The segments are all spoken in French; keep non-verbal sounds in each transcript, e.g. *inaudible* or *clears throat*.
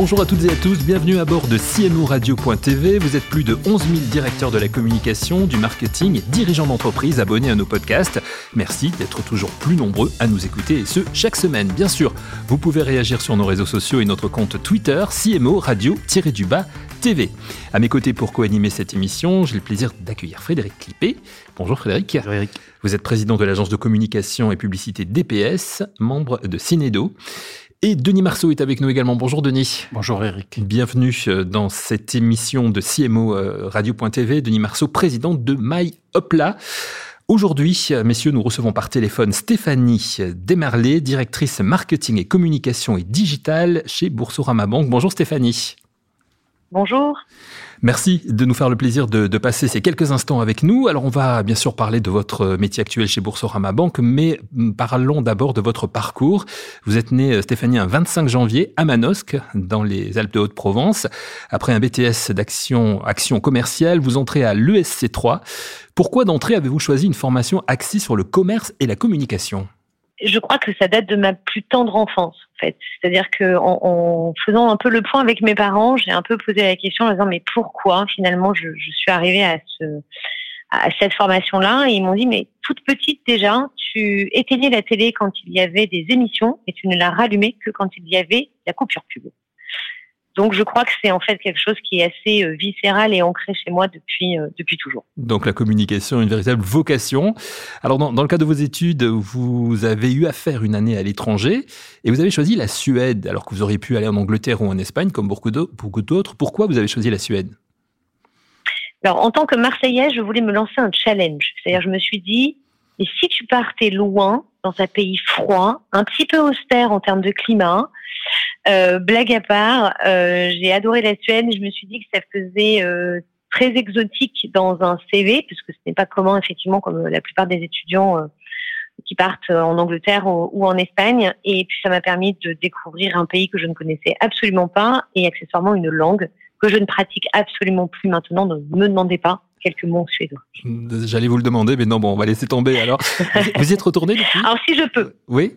Bonjour à toutes et à tous, bienvenue à bord de CMO Radio.tv. Vous êtes plus de 11 000 directeurs de la communication, du marketing, dirigeants d'entreprise abonnés à nos podcasts. Merci d'être toujours plus nombreux à nous écouter et ce, chaque semaine. Bien sûr, vous pouvez réagir sur nos réseaux sociaux et notre compte Twitter, CMO Radio-du-bas TV. À mes côtés pour co-animer cette émission, j'ai le plaisir d'accueillir Frédéric Clippé. Bonjour Frédéric. Bonjour Eric. Vous êtes président de l'agence de communication et publicité DPS, membre de Cinedo. Et Denis Marceau est avec nous également. Bonjour Denis. Bonjour Eric. Bienvenue euh, dans cette émission de CMO euh, Radio.tv. Denis Marceau, président de My Hopla. Aujourd'hui, euh, messieurs, nous recevons par téléphone Stéphanie Desmarlé, directrice marketing et communication et digital chez Boursorama Banque. Bonjour Stéphanie. Bonjour. Merci de nous faire le plaisir de, passer ces quelques instants avec nous. Alors, on va bien sûr parler de votre métier actuel chez Boursorama Banque, mais parlons d'abord de votre parcours. Vous êtes né, euh, Stéphanie, un 25 janvier à Manosque, dans les Alpes de Haute-Provence. Après un BTS d'action action commerciale, vous entrez à l'ESC 3. Pourquoi d'entrée avez-vous choisi une formation axée sur le commerce et la communication? Je crois que ça date de ma plus tendre enfance, en fait. C'est-à-dire que en, faisant un peu le point avec mes parents, j'ai un peu posé la question en disant mais pourquoi finalement je, suis arrivée à ce à cette formation-là? Et ils m'ont dit mais toute petite déjà, tu éteignais la télé quand il y avait des émissions et tu ne la rallumais que quand il y avait la coupure pub. Donc je crois que c'est en fait quelque chose qui est assez euh, viscéral et ancré chez moi depuis, euh, depuis toujours. Donc la communication, une véritable vocation. Alors dans, le cas de vos études, vous avez eu à faire une année à l'étranger et vous avez choisi la Suède alors que vous auriez pu aller en Angleterre ou en Espagne comme beaucoup d'autres. Pourquoi vous avez choisi la Suède? Alors, en tant que Marseillaise, je voulais me lancer un challenge. C'est-à-dire, je me suis dit, et si tu partais loin, un pays froid, un petit peu austère en termes de climat, euh, blague à part, euh, j'ai adoré la Suède. Je me suis dit que ça faisait euh, très exotique dans un CV, puisque ce n'est pas commun effectivement comme la plupart des étudiants qui partent en Angleterre ou, en Espagne. Et puis ça m'a permis de découvrir un pays que je ne connaissais absolument pas et accessoirement une langue que je ne pratique absolument plus maintenant. Ne me demandez pas quelques mots suédois. J'allais vous le demander, mais non, bon, on va laisser tomber alors. *laughs* vous y êtes retourné depuis? Alors si je peux. Oui.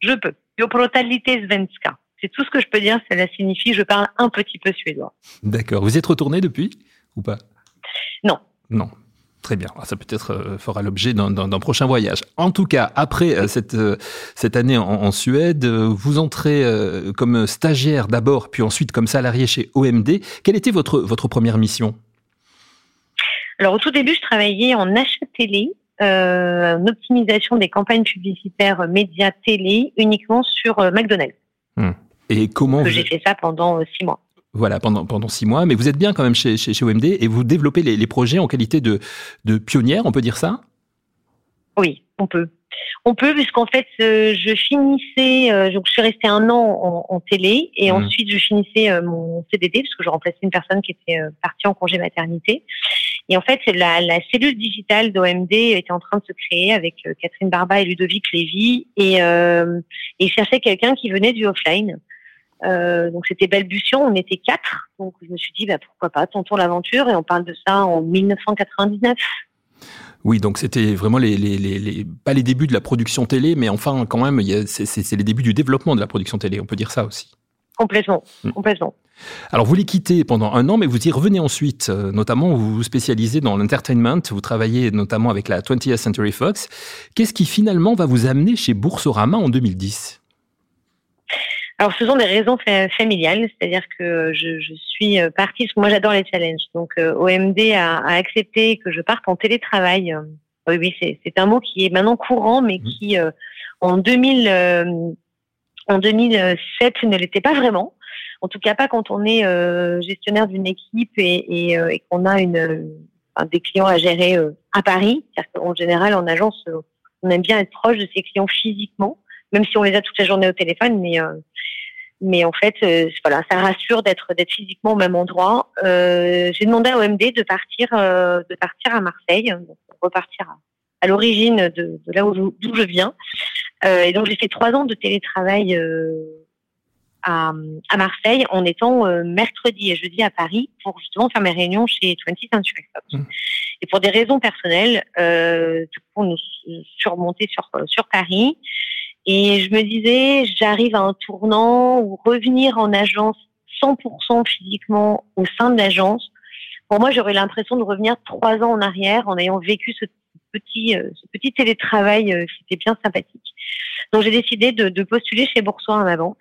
Je peux. svenska. C'est tout ce que je peux dire. Cela signifie je parle un petit peu suédois. D'accord. Vous y êtes retourné depuis ou pas? Non. Non. Très bien. Ça peut-être euh, fera l'objet d'un prochain voyage. En tout cas, après euh, cette, euh, cette année en, Suède, vous entrez comme stagiaire d'abord, puis ensuite comme salarié chez OMD. Quelle était votre, votre première mission? Alors au tout début, je travaillais en achat télé, en optimisation des campagnes publicitaires médias télé uniquement sur McDonald's. Hmm. Et comment J'ai fait ça pendant six mois. Voilà, pendant, pendant six mois. Mais vous êtes bien quand même chez, chez, OMD et vous développez les, projets en qualité de, de pionnière, on peut dire ça? Oui, on peut. On peut, puisqu'en fait, euh, je finissais, euh, donc je suis restée un an en, télé et mmh. ensuite je finissais euh, mon CDD parce que je remplaçais une personne qui était partie en congé maternité. Et en fait, la, cellule digitale d'OMD était en train de se créer avec Catherine Barba et Ludovic Lévy et, et ils cherchaient quelqu'un qui venait du offline. Euh, donc c'était balbutiant, on était quatre. Donc je me suis dit bah, pourquoi pas, tentons l'aventure et on parle de ça en 1999. Oui, donc c'était vraiment les, pas les débuts de la production télé, mais enfin quand même, c'est les débuts du développement de la production télé, on peut dire ça aussi. Complètement, complètement. Alors vous les quittez pendant un an, mais vous y revenez ensuite, euh, notamment vous vous spécialisez dans l'entertainment, vous travaillez notamment avec la 20th Century Fox. Qu'est-ce qui finalement va vous amener chez Boursorama en 2010 alors, ce sont des raisons familiales, c'est-à-dire que je, je, suis euh, partie, parce que moi j'adore les challenges. Donc, euh, OMD a, a, accepté que je parte en télétravail. Oui, oui, c'est un mot qui est maintenant courant, mais mmh. qui, en, 2000, en 2007, ne l'était pas vraiment. En tout cas, pas quand on est gestionnaire d'une équipe et, et, et qu'on a une, des clients à gérer à Paris. En général, en agence, on aime bien être proche de ses clients physiquement même si on les a toute la journée au téléphone, mais euh, mais en fait, euh, voilà, ça rassure d'être physiquement au même endroit. Euh, j'ai demandé à OMD de partir de partir à Marseille, donc repartir à, l'origine de, de, là d'où je viens. Et donc j'ai fait trois ans de télétravail à, à Marseille en étant mercredi et jeudi à Paris pour justement faire mes réunions chez 20 Century Fox. Mmh. Et pour des raisons personnelles, euh, pour nous surmonter sur, sur Paris. Et je me disais, j'arrive à un tournant ou revenir en agence 100% physiquement au sein de l'agence. Pour moi, j'aurais l'impression de revenir trois ans en arrière en ayant vécu ce petit, euh, ce petit télétravail euh, qui était bien sympathique. Donc, j'ai décidé de, postuler chez Boursorama, ma banque.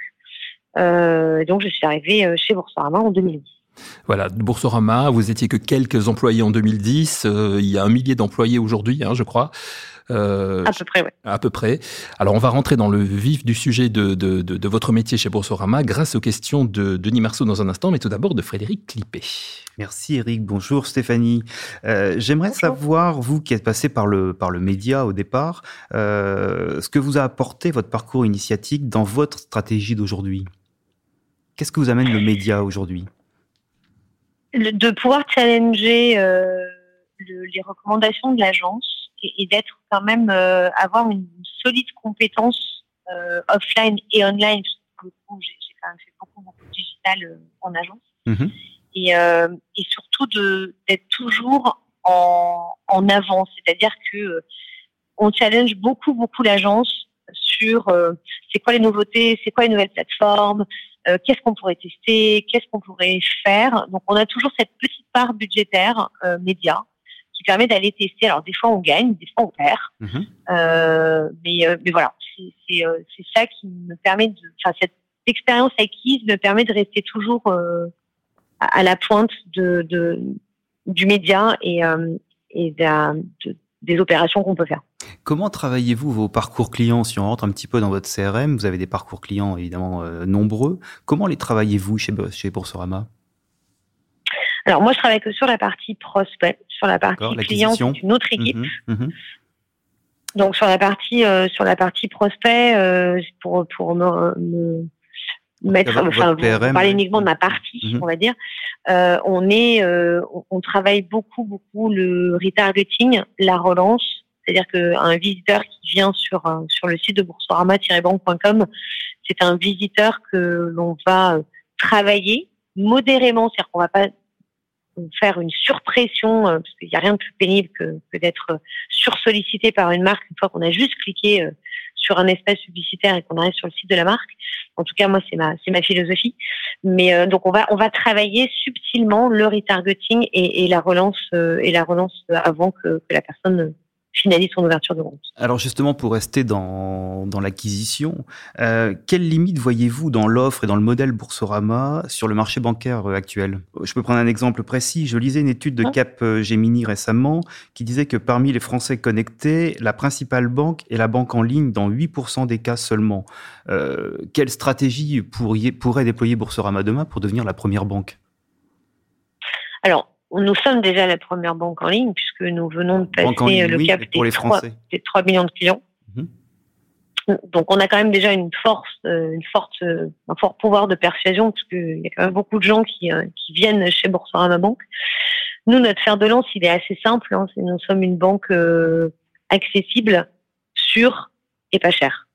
Euh, donc, je suis arrivée euh, chez Boursorama en 2010. Voilà, Boursorama, vous étiez que quelques employés en 2010. Euh, il y a un millier d'employés aujourd'hui, hein, je crois. Euh, à peu près, oui. À peu près. Alors, on va rentrer dans le vif du sujet de, de, de, de votre métier chez Boursorama grâce aux questions de Denis Marceau dans un instant, mais tout d'abord de Frédéric Clippé. Merci Eric. Bonjour Stéphanie. Euh, J'aimerais savoir, vous qui êtes passé par le, par le média au départ, euh, ce que vous a apporté votre parcours initiatique dans votre stratégie d'aujourd'hui? Qu'est-ce que vous amène le média aujourd'hui? De pouvoir challenger euh, le, les recommandations de l'agence et, et d'être quand même euh, avoir une solide compétence euh, offline et online. J'ai quand même fait beaucoup beaucoup de digital euh, en agence mmh. et, euh, et surtout de d'être toujours en, en avant, c'est-à-dire que on challenge beaucoup beaucoup l'agence sur c'est quoi les nouveautés, c'est quoi les nouvelles plateformes, euh, qu'est-ce qu'on pourrait tester, qu'est-ce qu'on pourrait faire? Donc on a toujours cette petite part budgétaire euh, média qui permet d'aller tester. Alors des fois on gagne, des fois on perd, euh, mais, euh, mais voilà, c'est ça qui me permet de, enfin cette expérience acquise me permet de rester toujours à, la pointe de, de du média et, et de, de, des opérations qu'on peut faire. Comment travaillez-vous vos parcours clients? Si on rentre un petit peu dans votre CRM, vous avez des parcours clients évidemment euh, nombreux. Comment les travaillez-vous chez, chez Boursorama? Alors moi, je travaille que sur la partie prospect, sur la partie client, c'est une autre équipe. Mhm, mhm. Donc sur la partie euh, sur la partie prospect, euh, pour pour me, me mettre, enfin, parler uniquement de ma partie, mhm. on va dire. Euh, on est, euh, on travaille beaucoup, beaucoup le retargeting, la relance. C'est-à-dire qu'un visiteur qui vient sur sur le site de boursorama-banque.com, c'est un visiteur que l'on va travailler modérément, c'est-à-dire qu'on va pas faire une surpression, euh, parce qu'il n'y a rien de plus pénible que, que d'être sursollicité par une marque une fois qu'on a juste cliqué sur un espace publicitaire et qu'on arrive sur le site de la marque. En tout cas, moi, c'est ma, c'est ma philosophie. Mais euh, donc, on va, on va travailler subtilement le retargeting et, la relance euh, et la relance avant que, que la personne finalise son ouverture de compte. Alors justement, pour rester dans, dans l'acquisition, euh, quelles limites voyez-vous dans l'offre et dans le modèle Boursorama sur le marché bancaire euh, actuel? Je peux prendre un exemple précis. Je lisais une étude de Cap euh, Gemini récemment qui disait que parmi les Français connectés, la principale banque est la banque en ligne dans 8% des cas seulement. Euh, quelle stratégie pourriez, pourrait déployer Boursorama demain pour devenir la première banque? Alors, nous sommes déjà la première banque en ligne puisque nous venons de passer le cap des, 3, des 3 millions de clients. Mhm. Donc on a quand même déjà une force, euh, une forte, euh, un fort pouvoir de persuasion parce qu'il y a quand même beaucoup de gens qui, euh, qui viennent chez Boursorama Banque. Nous, notre fer de lance, il est assez simple. Hein, nous sommes une banque accessible, sûre et pas chère.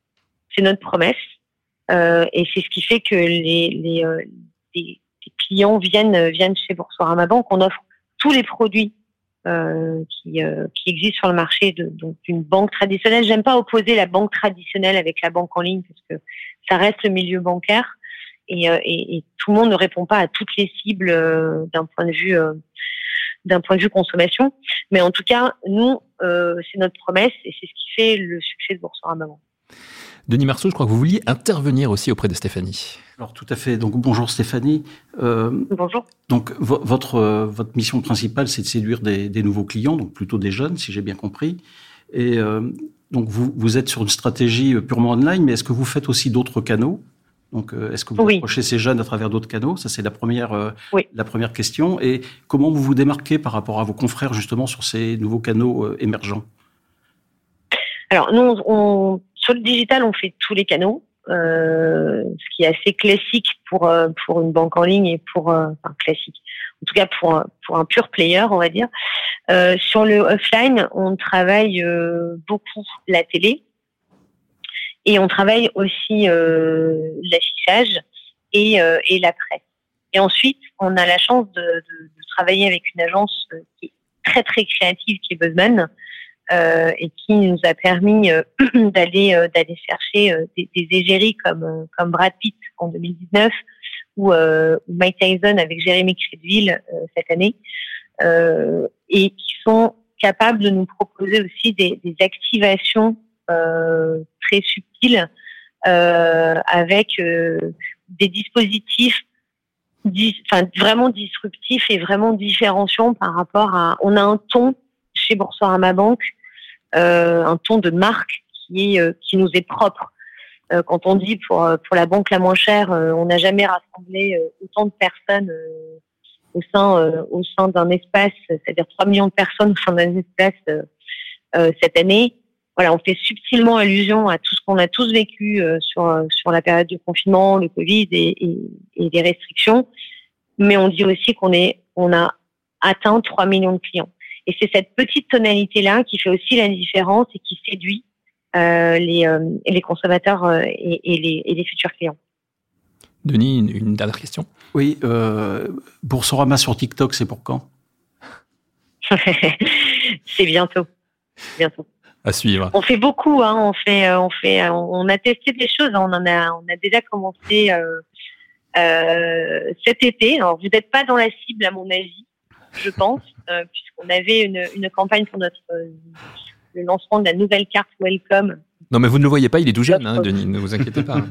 C'est notre promesse et c'est ce qui fait que les, les, les clients viennent viennent chez Boursorama Banque. On offre tous les produits euh, qui, euh, qui existent sur le marché d'une banque traditionnelle. J'aime pas opposer la banque traditionnelle avec la banque en ligne parce que ça reste le milieu bancaire et, euh, et, et tout le monde ne répond pas à toutes les cibles euh, d'un point de vue euh, d'un point de vue consommation. Mais en tout cas, nous, c'est notre promesse et c'est ce qui fait le succès de Boursorama Banque. Denis Marceau, je crois que vous vouliez intervenir aussi auprès de Stéphanie. Alors tout à fait. Donc bonjour Stéphanie. Euh, bonjour. Donc votre euh, votre mission principale, c'est de séduire des, des, nouveaux clients, donc plutôt des jeunes, si j'ai bien compris. Et euh, donc vous vous êtes sur une stratégie purement online, mais est-ce que vous faites aussi d'autres canaux? Donc, euh, est-ce que vous oui. approchez ces jeunes à travers d'autres canaux? Ça, c'est la première, euh, oui. la première question. Et comment vous vous démarquez par rapport à vos confrères justement sur ces nouveaux canaux euh, émergents? Alors, nous, on, sur le digital, on fait tous les canaux, euh, ce qui est assez classique pour euh, pour une banque en ligne et pour euh, classique. En tout cas pour un, pour un pur player, on va dire. Sur le offline, on travaille beaucoup la télé et on travaille aussi l'affichage et, et la presse. Et ensuite, on a la chance de, de, de travailler avec une agence qui est très très créative, qui est Buzzman, euh, et qui nous a permis euh, *clears throat* d'aller euh, d'aller chercher des, des, égéries comme comme Brad Pitt en 2019 ou, ou Mike Tyson avec Jérémy Crédville cette année, et qui sont capables de nous proposer aussi des, des activations très subtiles avec des dispositifs enfin, vraiment disruptifs et vraiment différenciants par rapport à. On a un ton chez Boursorama Banque euh, un ton de marque qui euh, qui nous est propre. Euh, quand on dit pour pour la banque la moins chère, on n'a jamais rassemblé autant de personnes au sein sein d'un espace, c'est-à-dire 3 millions de personnes au sein d'un espace cette année. Voilà, on fait subtilement allusion à tout ce qu'on a tous vécu sur sur la période du confinement, le Covid et, et, les restrictions, mais on dit aussi qu'on on a atteint 3 millions de clients. Et c'est cette petite tonalité-là qui fait aussi la différence et qui séduit euh, les, euh, les, consommateurs euh, et, et, les, et, les, futurs clients. Denis, une, dernière question? Oui, euh, Boursorama sur TikTok, c'est pour quand? *laughs* C'est bientôt. Bientôt. À suivre. On fait beaucoup, hein, on fait, on fait, on a testé des choses. Hein. on en a, on a déjà commencé cet été. Alors, vous n'êtes pas dans la cible à mon avis, je pense, euh, puisqu'on avait une, une, campagne pour notre euh, le lancement de la nouvelle carte Welcome. Non, mais vous ne le voyez pas, il est tout jeune, hein, Denis, ne vous inquiétez pas. *laughs* non,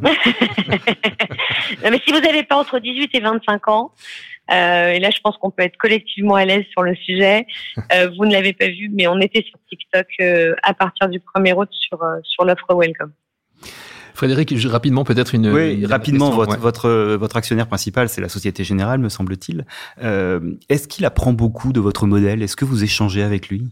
mais si vous n'avez pas entre 18 et 25 ans, euh, et là, je pense qu'on peut être collectivement à l'aise sur le sujet. Vous ne l'avez pas vu, mais on était sur TikTok à partir du 1er août sur, sur l'offre Welcome. Frédéric, rapidement peut-être une. Oui, rapidement, votre, votre, votre actionnaire principal, c'est la Société Générale, me semble-t-il. Euh, Est-ce qu'il apprend beaucoup de votre modèle? Est-ce que vous échangez avec lui?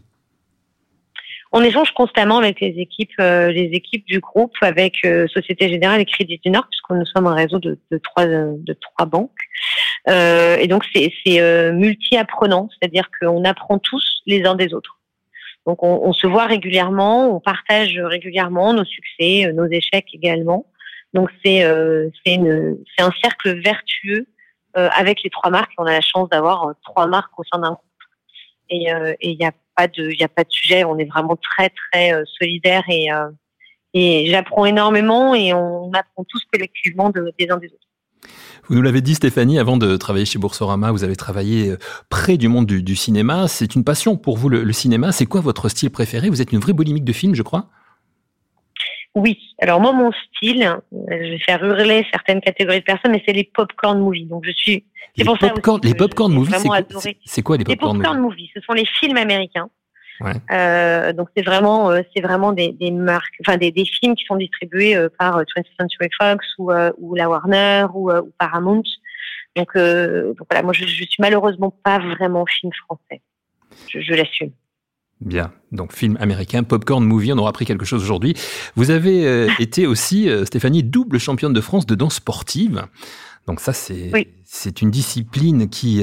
On échange constamment avec les équipes, euh, les équipes du groupe, avec euh, Société Générale et Crédit du Nord, puisque nous sommes un réseau de, de trois de trois banques. Euh, et donc c'est euh, multi-apprenant, c'est-à-dire qu'on apprend tous les uns des autres. Donc on, se voit régulièrement, on partage régulièrement nos succès, euh, nos échecs également. Donc c'est euh, c'est un cercle vertueux euh, avec les trois marques. On a la chance d'avoir trois marques au sein d'un groupe. Et il n'y a pas de il a pas de sujet. On est vraiment très très solidaires et et j'apprends énormément et on apprend tous collectivement de, des uns des autres. Vous nous l'avez dit, Stéphanie, avant de travailler chez Boursorama, vous avez travaillé euh, près du monde du, du cinéma. C'est une passion pour vous, le, le cinéma. C'est quoi votre style préféré? Vous êtes une vraie boulimique de films, je crois oui. Alors moi, mon style, euh, je vais faire hurler certaines catégories de personnes, mais c'est les popcorn movies. Donc je suis. Pour popcorn, les popcorn movies, c'est quoi? les popcorn, les popcorn movies Ce sont les films américains Ouais. Euh, donc c'est vraiment, euh, c'est vraiment des, des, marques, enfin des, des, films qui sont distribués euh, par 20th Century Fox ou, ou la Warner ou, ou Paramount. Donc, donc, voilà, moi je, je suis malheureusement pas vraiment film français. Je, je l'assume. Bien, donc film américain, Popcorn Movie, on aura appris quelque chose aujourd'hui. Vous avez *laughs* été aussi, Stéphanie, double championne de France de danse sportive. Donc ça, c'est oui. une discipline qui,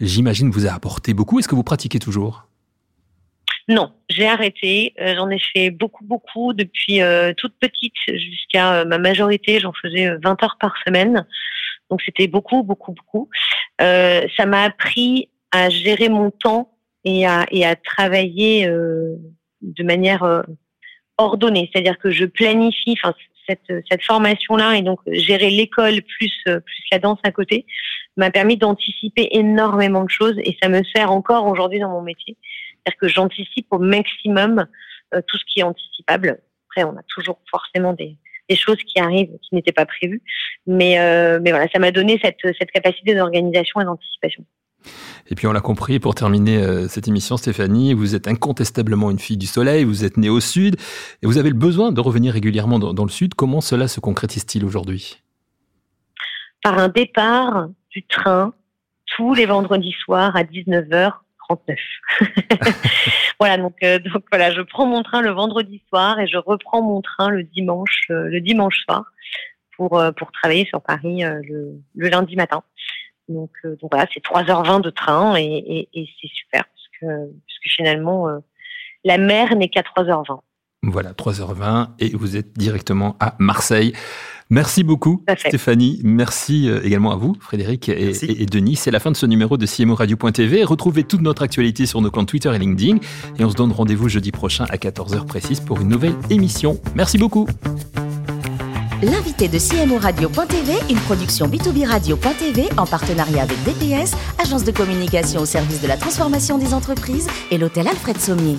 j'imagine, vous a apporté beaucoup. Est-ce que vous pratiquez toujours? Non, j'ai arrêté. Euh, j'en ai fait beaucoup, beaucoup depuis euh, toute petite jusqu'à euh, ma majorité. J'en faisais 20 heures par semaine. Donc c'était beaucoup, beaucoup, beaucoup. ça m'a appris à gérer mon temps et à, et à travailler de manière ordonnée. C'est-à-dire que je planifie. Cette, cette formation-là et donc gérer l'école plus plus la danse à côté m'a permis d'anticiper énormément de choses et ça me sert encore aujourd'hui dans mon métier. C'est-à-dire que j'anticipe au maximum euh, tout ce qui est anticipable. Après, on a toujours forcément des, des choses qui arrivent qui n'étaient pas prévues, mais euh, mais voilà, ça m'a donné cette cette capacité d'organisation et d'anticipation. Et puis on l'a compris, pour terminer euh, cette émission, Stéphanie, vous êtes incontestablement une fille du soleil, vous êtes née au sud, et vous avez le besoin de revenir régulièrement dans, dans le sud. Comment cela se concrétise-t-il aujourd'hui? Par un départ du train tous les vendredis soirs à 19h 39. *laughs* voilà, donc, euh, donc voilà, je prends mon train le vendredi soir et je reprends mon train le dimanche, euh, le dimanche soir pour, euh, pour travailler sur Paris le, le, lundi matin. Donc, voilà, c'est 3h20 de train et, c'est super parce que, parce que finalement, la mer n'est qu'à 3h20. Voilà, 3h20 et vous êtes directement à Marseille. Merci beaucoup, Stéphanie. Merci euh, également à vous, Frédéric et, et, Denis. C'est la fin de ce numéro de CMO Radio.tv. Retrouvez toute notre actualité sur nos comptes Twitter et LinkedIn. Et on se donne rendez-vous jeudi prochain à 14h précise pour une nouvelle émission. Merci beaucoup. L'invité de CMO Radio.tv, une production B2B Radio.tv en partenariat avec DPS, agence de communication au service de la transformation des entreprises et l'hôtel Alfred Sommier.